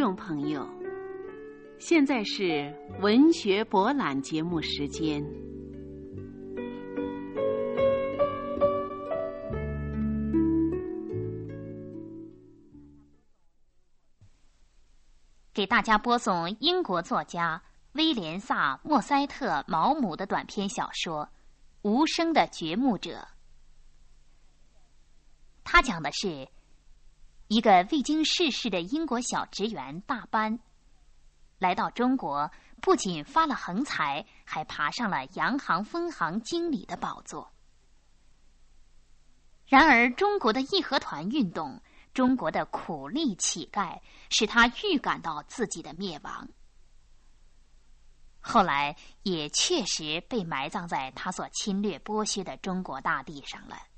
众朋友，现在是文学博览节目时间。给大家播送英国作家威廉萨·莫塞特·毛姆的短篇小说《无声的掘墓者》。他讲的是。一个未经世事的英国小职员大班，来到中国，不仅发了横财，还爬上了洋行分行经理的宝座。然而，中国的义和团运动，中国的苦力乞丐，使他预感到自己的灭亡。后来，也确实被埋葬在他所侵略剥削的中国大地上了。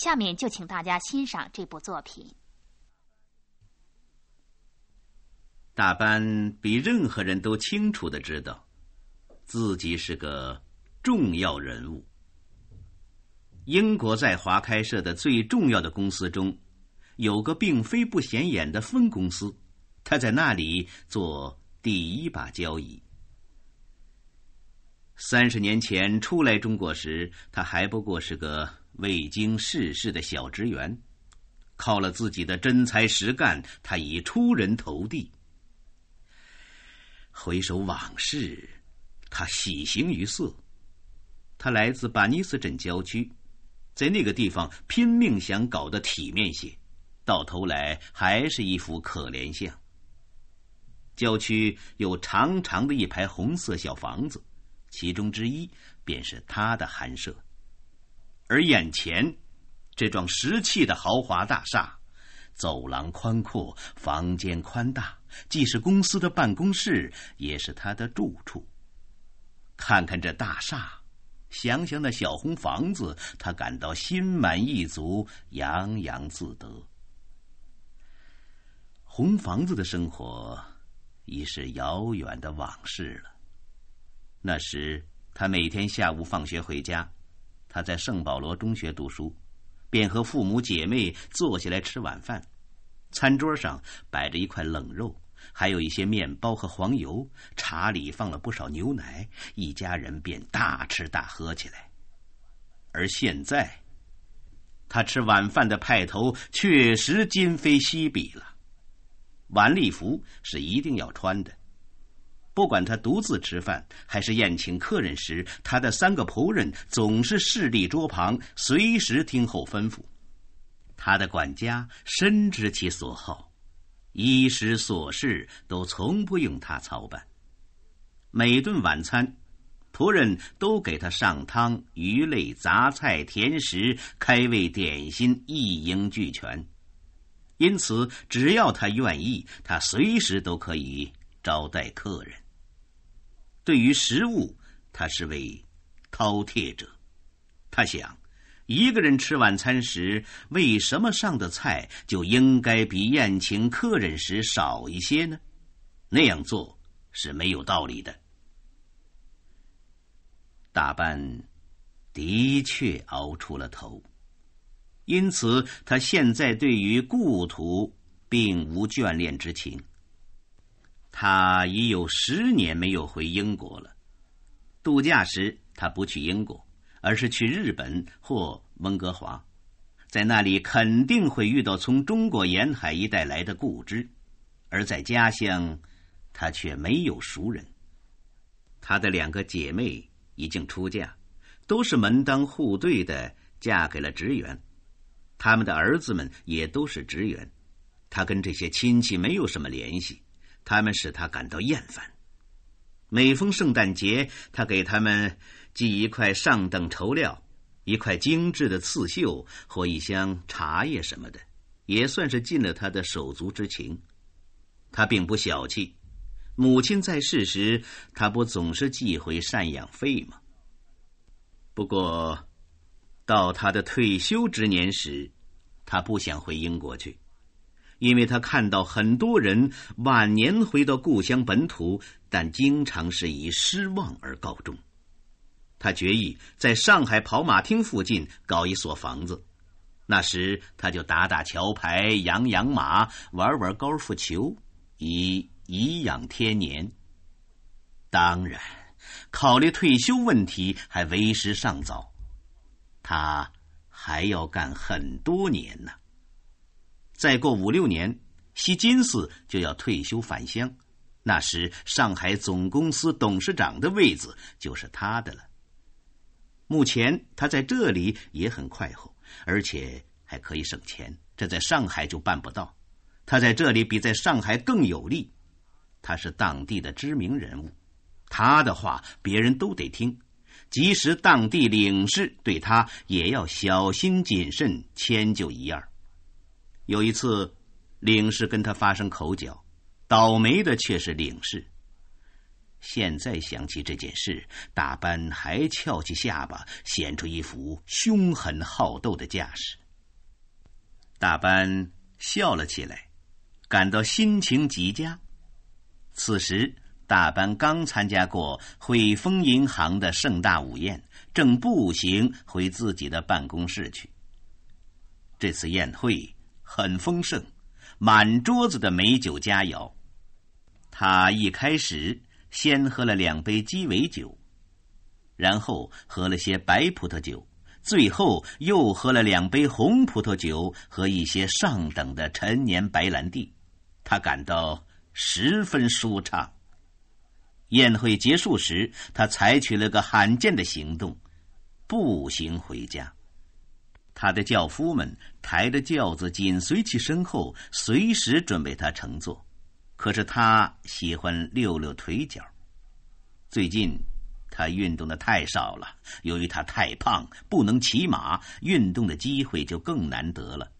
下面就请大家欣赏这部作品。大班比任何人都清楚的知道，自己是个重要人物。英国在华开设的最重要的公司中，有个并非不显眼的分公司，他在那里做第一把交椅。三十年前初来中国时，他还不过是个。未经世事的小职员，靠了自己的真才实干，他已出人头地。回首往事，他喜形于色。他来自巴尼斯镇郊区，在那个地方拼命想搞得体面些，到头来还是一副可怜相。郊区有长长的一排红色小房子，其中之一便是他的寒舍。而眼前，这幢石砌的豪华大厦，走廊宽阔，房间宽大，既是公司的办公室，也是他的住处。看看这大厦，想想那小红房子，他感到心满意足，洋洋自得。红房子的生活已是遥远的往事了。那时，他每天下午放学回家。他在圣保罗中学读书，便和父母姐妹坐下来吃晚饭。餐桌上摆着一块冷肉，还有一些面包和黄油，茶里放了不少牛奶，一家人便大吃大喝起来。而现在，他吃晚饭的派头确实今非昔比了。晚礼服是一定要穿的。不管他独自吃饭还是宴请客人时，他的三个仆人总是侍立桌旁，随时听候吩咐。他的管家深知其所好，衣食琐事都从不用他操办。每顿晚餐，仆人都给他上汤、鱼类、杂菜、甜食、开胃点心，一应俱全。因此，只要他愿意，他随时都可以。招待客人。对于食物，他是位饕餮者。他想，一个人吃晚餐时，为什么上的菜就应该比宴请客人时少一些呢？那样做是没有道理的。大班的确熬出了头，因此他现在对于故土并无眷恋之情。他已有十年没有回英国了。度假时，他不去英国，而是去日本或温哥华，在那里肯定会遇到从中国沿海一带来的故知，而在家乡，他却没有熟人。他的两个姐妹已经出嫁，都是门当户对的嫁给了职员，他们的儿子们也都是职员，他跟这些亲戚没有什么联系。他们使他感到厌烦。每逢圣诞节，他给他们寄一块上等绸料、一块精致的刺绣或一箱茶叶什么的，也算是尽了他的手足之情。他并不小气，母亲在世时，他不总是寄回赡养费吗？不过，到他的退休之年时，他不想回英国去。因为他看到很多人晚年回到故乡本土，但经常是以失望而告终。他决意在上海跑马厅附近搞一所房子，那时他就打打桥牌、养养马、玩玩高尔夫球，以颐养天年。当然，考虑退休问题还为时尚早，他还要干很多年呢。再过五六年，西金寺就要退休返乡，那时上海总公司董事长的位子就是他的了。目前他在这里也很快活。而且还可以省钱，这在上海就办不到。他在这里比在上海更有利。他是当地的知名人物，他的话别人都得听，即使当地领事对他也要小心谨慎，迁就一二。有一次，领事跟他发生口角，倒霉的却是领事。现在想起这件事，大班还翘起下巴，显出一副凶狠好斗的架势。大班笑了起来，感到心情极佳。此时，大班刚参加过汇丰银行的盛大午宴，正步行回自己的办公室去。这次宴会很丰盛，满桌子的美酒佳肴。他一开始。先喝了两杯鸡尾酒，然后喝了些白葡萄酒，最后又喝了两杯红葡萄酒和一些上等的陈年白兰地，他感到十分舒畅。宴会结束时，他采取了个罕见的行动，步行回家。他的轿夫们抬着轿子紧随其身后，随时准备他乘坐。可是他喜欢溜溜腿脚。最近他运动的太少了，由于他太胖，不能骑马，运动的机会就更难得了。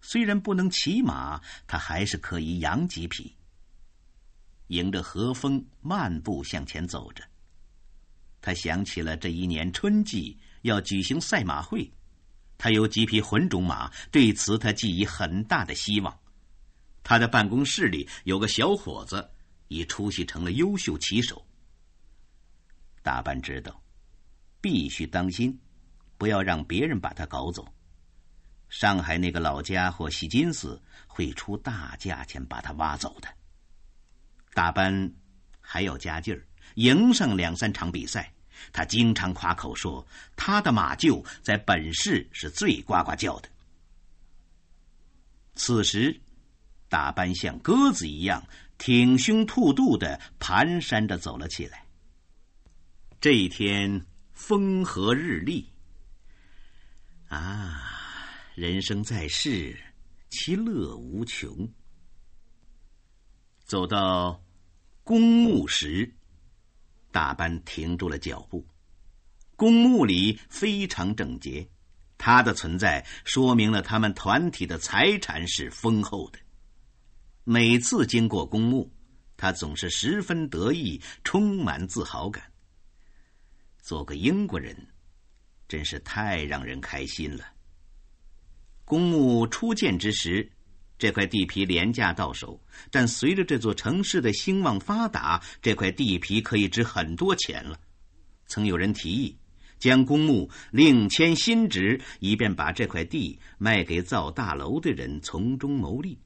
虽然不能骑马，他还是可以养几匹。迎着和风，漫步向前走着。他想起了这一年春季要举行赛马会，他有几匹混种马，对此他寄以很大的希望。他的办公室里有个小伙子，已出息成了优秀骑手。大班知道，必须当心，不要让别人把他搞走。上海那个老家伙戏金斯会出大价钱把他挖走的。大班还要加劲儿，赢上两三场比赛。他经常夸口说，他的马厩在本市是最呱呱叫的。此时。大班像鸽子一样挺胸凸肚的蹒跚着走了起来。这一天风和日丽，啊，人生在世，其乐无穷。走到公墓时，大班停住了脚步。公墓里非常整洁，它的存在说明了他们团体的财产是丰厚的。每次经过公墓，他总是十分得意，充满自豪感。做个英国人，真是太让人开心了。公墓初建之时，这块地皮廉价到手，但随着这座城市的兴旺发达，这块地皮可以值很多钱了。曾有人提议，将公墓另迁新址，以便把这块地卖给造大楼的人，从中牟利。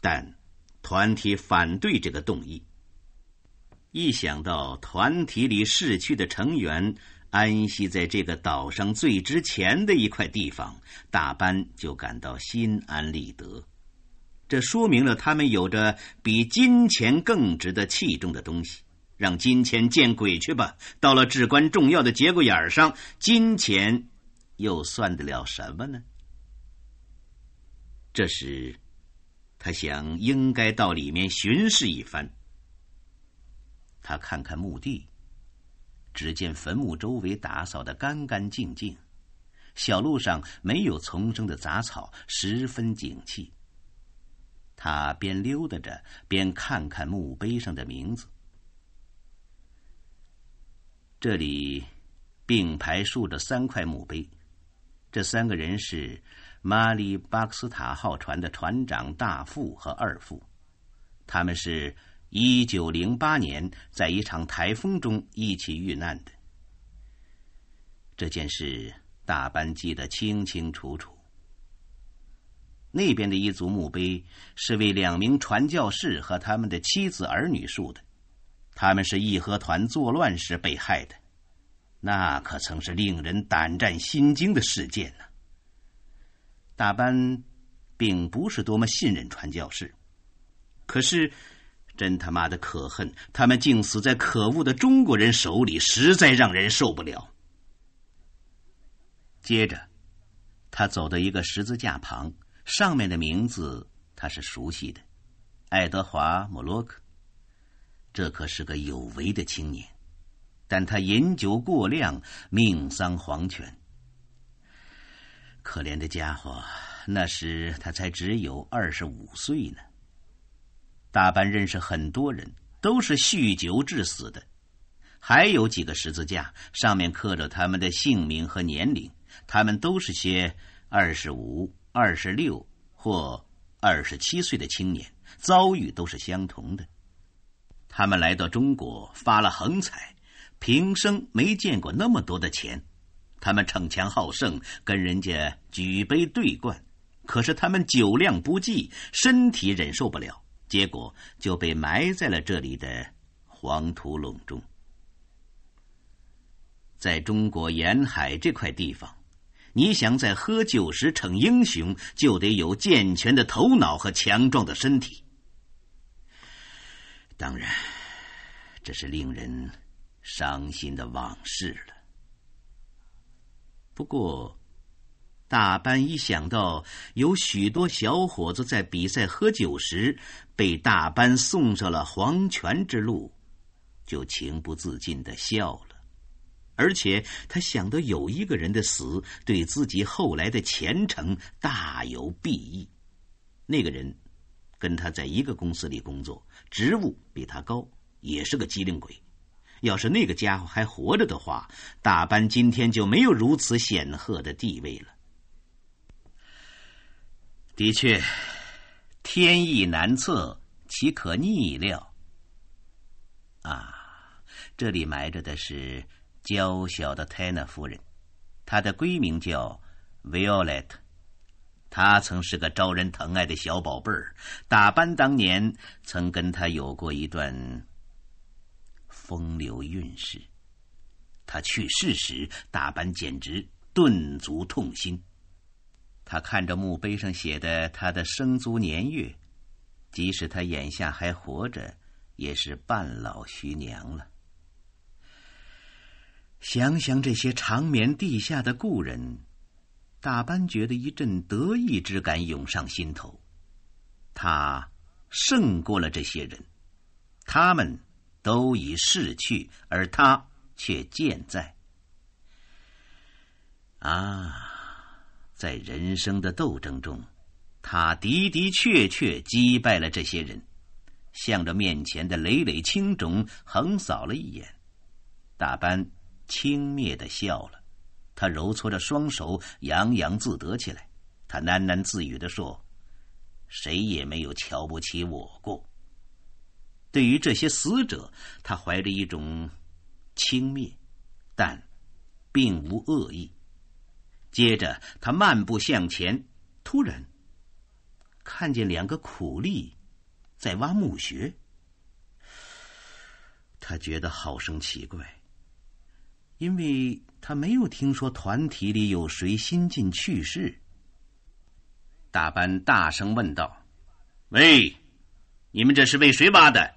但团体反对这个动议。一想到团体里逝去的成员安息在这个岛上最值钱的一块地方，大班就感到心安理得。这说明了他们有着比金钱更值得器重的东西。让金钱见鬼去吧！到了至关重要的节骨眼上，金钱又算得了什么呢？这时。他想，应该到里面巡视一番。他看看墓地，只见坟墓周围打扫的干干净净，小路上没有丛生的杂草，十分景气。他边溜达着，边看看墓碑上的名字。这里并排竖着三块墓碑，这三个人是。马里巴克斯塔号船的船长大副和二副，他们是一九零八年在一场台风中一起遇难的。这件事大班记得清清楚楚，那边的一组墓碑是为两名传教士和他们的妻子儿女竖的，他们是义和团作乱时被害的，那可曾是令人胆战心惊的事件呢。大班并不是多么信任传教士，可是真他妈的可恨，他们竟死在可恶的中国人手里，实在让人受不了。接着，他走到一个十字架旁。上面的名字他是熟悉的，爱德华·莫洛克。这可是个有为的青年，但他饮酒过量，命丧黄泉。可怜的家伙，那时他才只有二十五岁呢。大班认识很多人，都是酗酒致死的，还有几个十字架上面刻着他们的姓名和年龄，他们都是些二十五。二十六或二十七岁的青年遭遇都是相同的。他们来到中国发了横财，平生没见过那么多的钱。他们逞强好胜，跟人家举杯对灌。可是他们酒量不济，身体忍受不了，结果就被埋在了这里的黄土垄中。在中国沿海这块地方。你想在喝酒时逞英雄，就得有健全的头脑和强壮的身体。当然，这是令人伤心的往事了。不过，大班一想到有许多小伙子在比赛喝酒时被大班送上了黄泉之路，就情不自禁的笑了。而且他想到有一个人的死对自己后来的前程大有裨益。那个人跟他在一个公司里工作，职务比他高，也是个机灵鬼。要是那个家伙还活着的话，大班今天就没有如此显赫的地位了。的确，天意难测，岂可逆料？啊，这里埋着的是。娇小的泰娜夫人，她的闺名叫 Violet，她曾是个招人疼爱的小宝贝儿。大班当年曾跟她有过一段风流韵事。他去世时，大班简直顿足痛心。他看着墓碑上写的他的生卒年月，即使他眼下还活着，也是半老徐娘了。想想这些长眠地下的故人，大班觉得一阵得意之感涌上心头。他胜过了这些人，他们都已逝去，而他却健在。啊，在人生的斗争中，他的的确确击败了这些人，向着面前的累累青冢横扫了一眼，大班。轻蔑的笑了，他揉搓着双手，洋洋自得起来。他喃喃自语的说：“谁也没有瞧不起我过。”对于这些死者，他怀着一种轻蔑，但并无恶意。接着，他漫步向前，突然看见两个苦力在挖墓穴。他觉得好生奇怪。因为他没有听说团体里有谁新近去世。大班大声问道：“喂，你们这是为谁挖的？”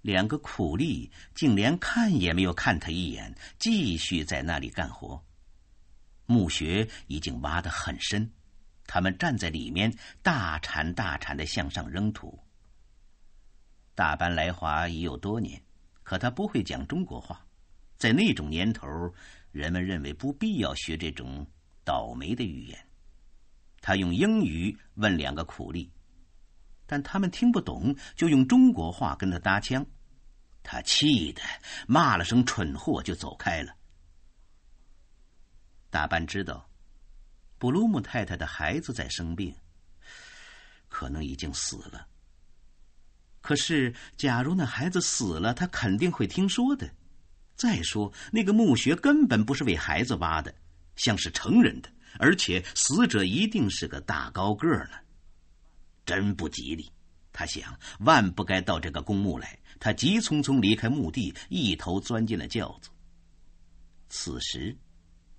两个苦力竟连看也没有看他一眼，继续在那里干活。墓穴已经挖得很深，他们站在里面，大铲大铲的向上扔土。大班来华已有多年，可他不会讲中国话。在那种年头，人们认为不必要学这种倒霉的语言。他用英语问两个苦力，但他们听不懂，就用中国话跟他搭腔。他气得骂了声“蠢货”，就走开了。大班知道，布鲁姆太太的孩子在生病，可能已经死了。可是，假如那孩子死了，他肯定会听说的。再说，那个墓穴根本不是为孩子挖的，像是成人的，而且死者一定是个大高个呢。真不吉利，他想，万不该到这个公墓来。他急匆匆离开墓地，一头钻进了轿子。此时，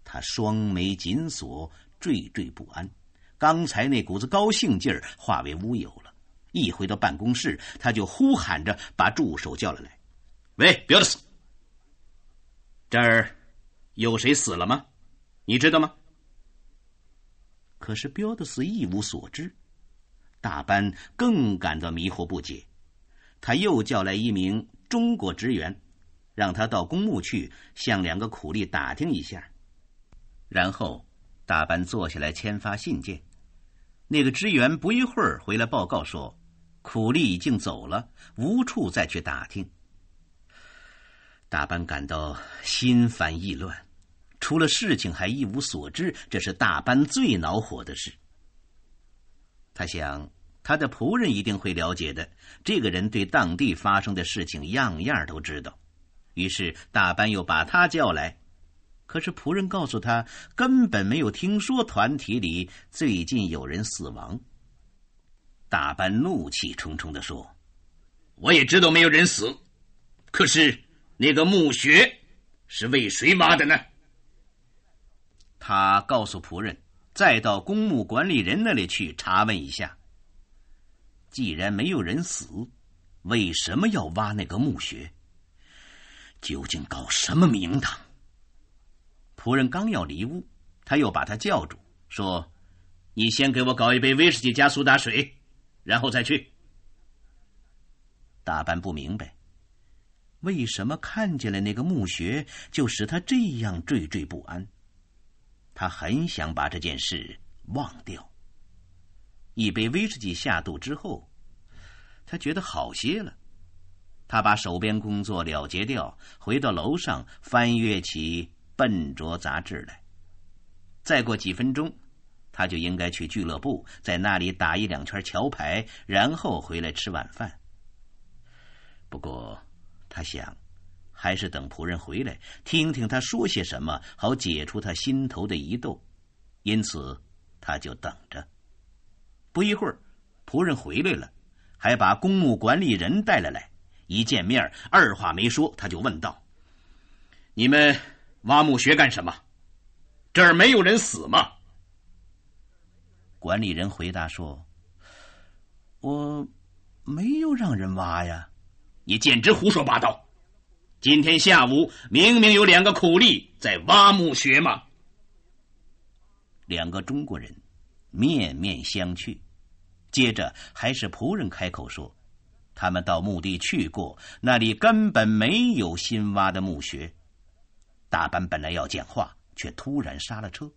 他双眉紧锁，惴惴不安。刚才那股子高兴劲儿化为乌有了。一回到办公室，他就呼喊着把助手叫了来：“喂，彪德斯，这儿有谁死了吗？你知道吗？”可是彪德斯一无所知。大班更感到迷惑不解，他又叫来一名中国职员，让他到公墓去向两个苦力打听一下。然后，大班坐下来签发信件。那个职员不一会儿回来报告说。苦力已经走了，无处再去打听。大班感到心烦意乱，出了事情还一无所知，这是大班最恼火的事。他想，他的仆人一定会了解的。这个人对当地发生的事情样样都知道。于是大班又把他叫来，可是仆人告诉他，根本没有听说团体里最近有人死亡。大班怒气冲冲的说：“我也知道没有人死，可是那个墓穴是为谁挖的呢？”他告诉仆人：“再到公墓管理人那里去查问一下。既然没有人死，为什么要挖那个墓穴？究竟搞什么名堂？”仆人刚要离屋，他又把他叫住，说：“你先给我搞一杯威士忌加苏打水。”然后再去。大班不明白，为什么看见了那个墓穴就使他这样惴惴不安。他很想把这件事忘掉。一杯威士忌下肚之后，他觉得好些了。他把手边工作了结掉，回到楼上翻阅起笨拙杂志来。再过几分钟。他就应该去俱乐部，在那里打一两圈桥牌，然后回来吃晚饭。不过，他想，还是等仆人回来，听听他说些什么，好解除他心头的疑窦。因此，他就等着。不一会儿，仆人回来了，还把公墓管理人带了来。一见面，二话没说，他就问道：“你们挖墓穴干什么？这儿没有人死吗？”管理人回答说：“我没有让人挖呀，你简直胡说八道！今天下午明明有两个苦力在挖墓穴嘛。”两个中国人面面相觑，接着还是仆人开口说：“他们到墓地去过，那里根本没有新挖的墓穴。”大班本来要讲话，却突然刹了车。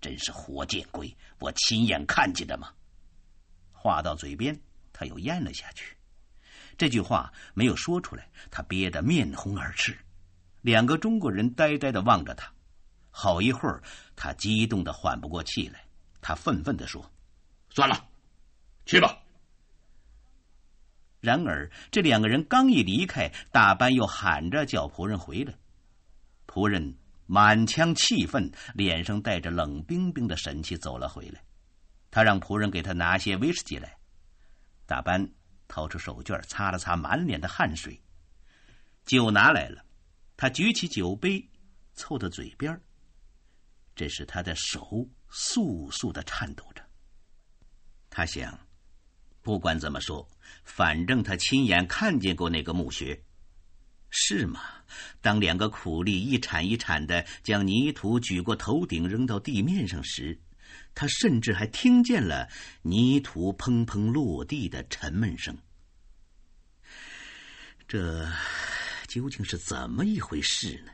真是活见鬼！我亲眼看见的嘛？话到嘴边，他又咽了下去。这句话没有说出来，他憋得面红耳赤。两个中国人呆呆的望着他，好一会儿，他激动的缓不过气来。他愤愤的说：“算了，去吧。”然而，这两个人刚一离开，大班又喊着叫仆人回来。仆人。满腔气愤，脸上带着冷冰冰的神气走了回来。他让仆人给他拿些威士忌来。大班掏出手绢擦了擦满脸的汗水。酒拿来了，他举起酒杯，凑到嘴边这时他的手簌簌的颤抖着。他想，不管怎么说，反正他亲眼看见过那个墓穴。是吗？当两个苦力一铲一铲的将泥土举过头顶扔到地面上时，他甚至还听见了泥土砰砰落地的沉闷声。这究竟是怎么一回事呢？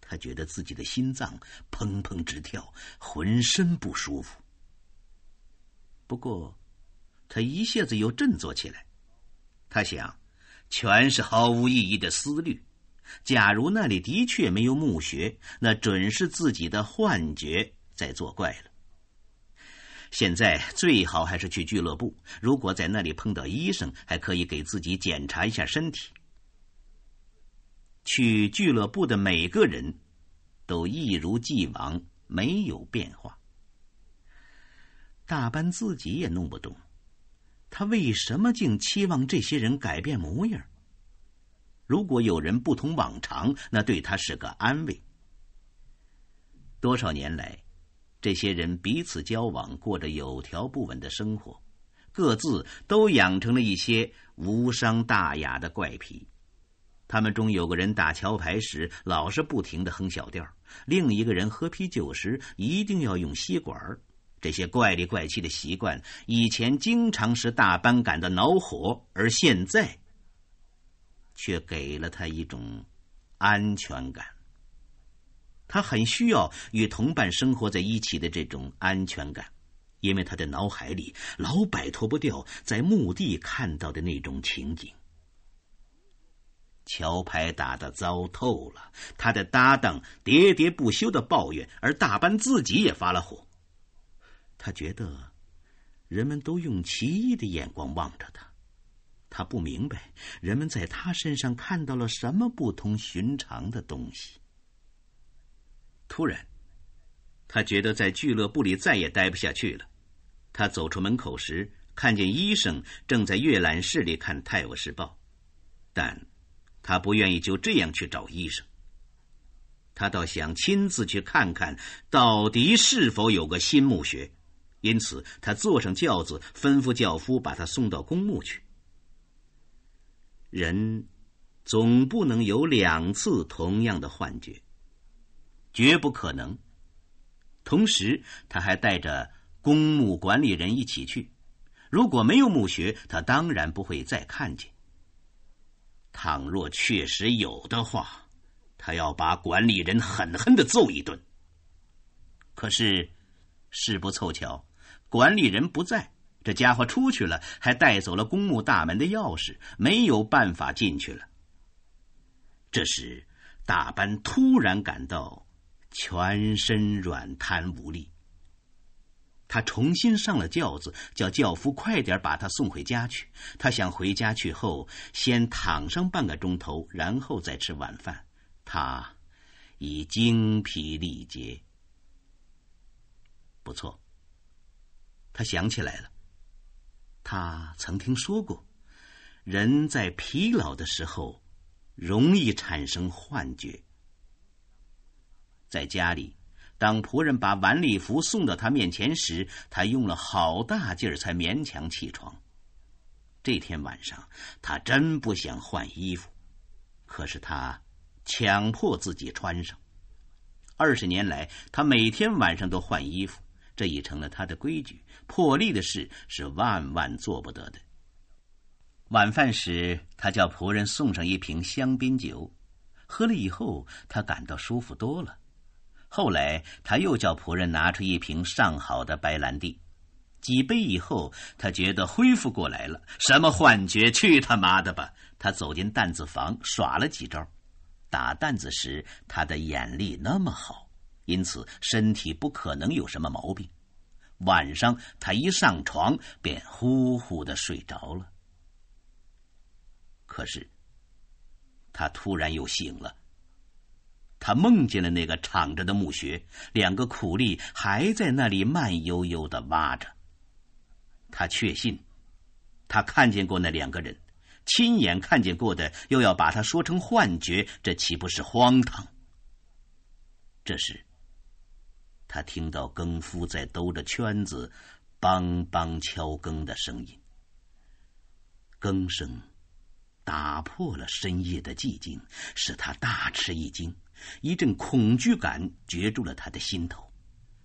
他觉得自己的心脏砰砰直跳，浑身不舒服。不过，他一下子又振作起来。他想。全是毫无意义的思虑。假如那里的确没有墓穴，那准是自己的幻觉在作怪了。现在最好还是去俱乐部，如果在那里碰到医生，还可以给自己检查一下身体。去俱乐部的每个人都一如既往没有变化。大班自己也弄不懂，他为什么竟期望这些人改变模样？如果有人不同往常，那对他是个安慰。多少年来，这些人彼此交往，过着有条不紊的生活，各自都养成了一些无伤大雅的怪癖。他们中有个人打桥牌时老是不停的哼小调，另一个人喝啤酒时一定要用吸管。这些怪里怪气的习惯，以前经常使大班感到恼火，而现在。却给了他一种安全感。他很需要与同伴生活在一起的这种安全感，因为他的脑海里老摆脱不掉在墓地看到的那种情景。桥牌打得糟透了，他的搭档喋喋不休的抱怨，而大班自己也发了火。他觉得人们都用奇异的眼光望着他。他不明白人们在他身上看到了什么不同寻常的东西。突然，他觉得在俱乐部里再也待不下去了。他走出门口时，看见医生正在阅览室里看《泰晤士报》，但他不愿意就这样去找医生。他倒想亲自去看看到底是否有个新墓穴，因此他坐上轿子，吩咐轿夫把他送到公墓去。人总不能有两次同样的幻觉，绝不可能。同时，他还带着公墓管理人一起去。如果没有墓穴，他当然不会再看见。倘若确实有的话，他要把管理人狠狠的揍一顿。可是，事不凑巧，管理人不在。这家伙出去了，还带走了公墓大门的钥匙，没有办法进去了。这时，大班突然感到全身软瘫无力。他重新上了轿子，叫轿夫快点把他送回家去。他想回家去后，先躺上半个钟头，然后再吃晚饭。他已精疲力竭。不错，他想起来了。他曾听说过，人在疲劳的时候容易产生幻觉。在家里，当仆人把晚礼服送到他面前时，他用了好大劲儿才勉强起床。这天晚上，他真不想换衣服，可是他强迫自己穿上。二十年来，他每天晚上都换衣服。这已成了他的规矩，破例的事是万万做不得的。晚饭时，他叫仆人送上一瓶香槟酒，喝了以后，他感到舒服多了。后来，他又叫仆人拿出一瓶上好的白兰地，几杯以后，他觉得恢复过来了。什么幻觉？去他妈的吧！他走进担子房，耍了几招。打担子时，他的眼力那么好。因此，身体不可能有什么毛病。晚上，他一上床便呼呼的睡着了。可是，他突然又醒了。他梦见了那个敞着的墓穴，两个苦力还在那里慢悠悠的挖着。他确信，他看见过那两个人，亲眼看见过的，又要把他说成幻觉，这岂不是荒唐？这时。他听到更夫在兜着圈子，梆梆敲更的声音。更声打破了深夜的寂静，使他大吃一惊，一阵恐惧感攫住了他的心头。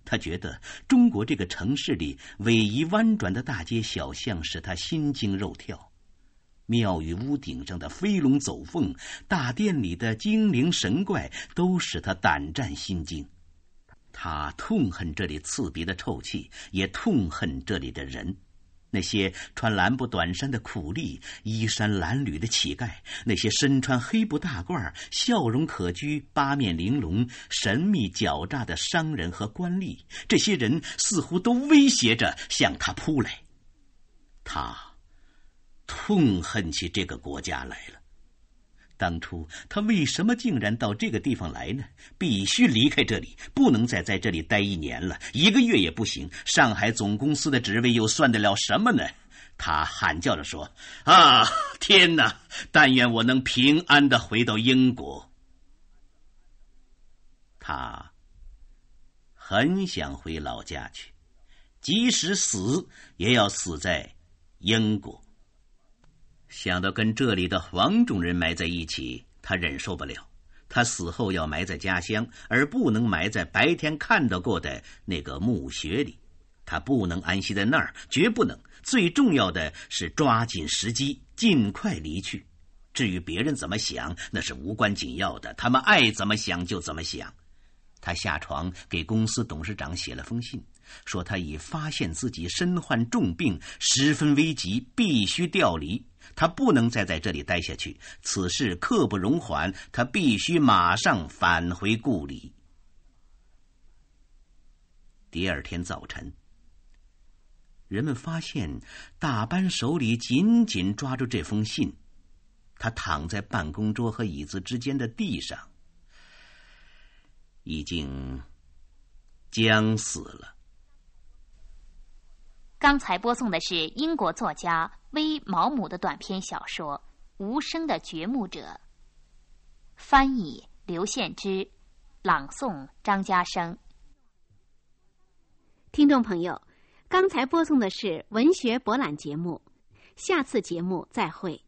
他觉得中国这个城市里逶迤弯转的大街小巷使他心惊肉跳，庙宇屋顶上的飞龙走凤，大殿里的精灵神怪，都使他胆战心惊。他痛恨这里刺鼻的臭气，也痛恨这里的人，那些穿蓝布短衫的苦力、衣衫褴褛的乞丐，那些身穿黑布大褂、笑容可掬、八面玲珑、神秘狡诈的商人和官吏，这些人似乎都威胁着向他扑来。他痛恨起这个国家来了。当初他为什么竟然到这个地方来呢？必须离开这里，不能再在这里待一年了，一个月也不行。上海总公司的职位又算得了什么呢？他喊叫着说：“啊，天哪！但愿我能平安的回到英国。”他很想回老家去，即使死也要死在英国。想到跟这里的黄种人埋在一起，他忍受不了。他死后要埋在家乡，而不能埋在白天看到过的那个墓穴里。他不能安息在那儿，绝不能。最重要的是抓紧时机，尽快离去。至于别人怎么想，那是无关紧要的。他们爱怎么想就怎么想。他下床给公司董事长写了封信，说他已发现自己身患重病，十分危急，必须调离。他不能再在这里待下去，此事刻不容缓。他必须马上返回故里。第二天早晨，人们发现大班手里紧紧抓住这封信，他躺在办公桌和椅子之间的地上，已经将死了。刚才播送的是英国作家威毛姆的短篇小说《无声的掘墓者》，翻译刘献之，朗诵张家生。听众朋友，刚才播送的是文学博览节目，下次节目再会。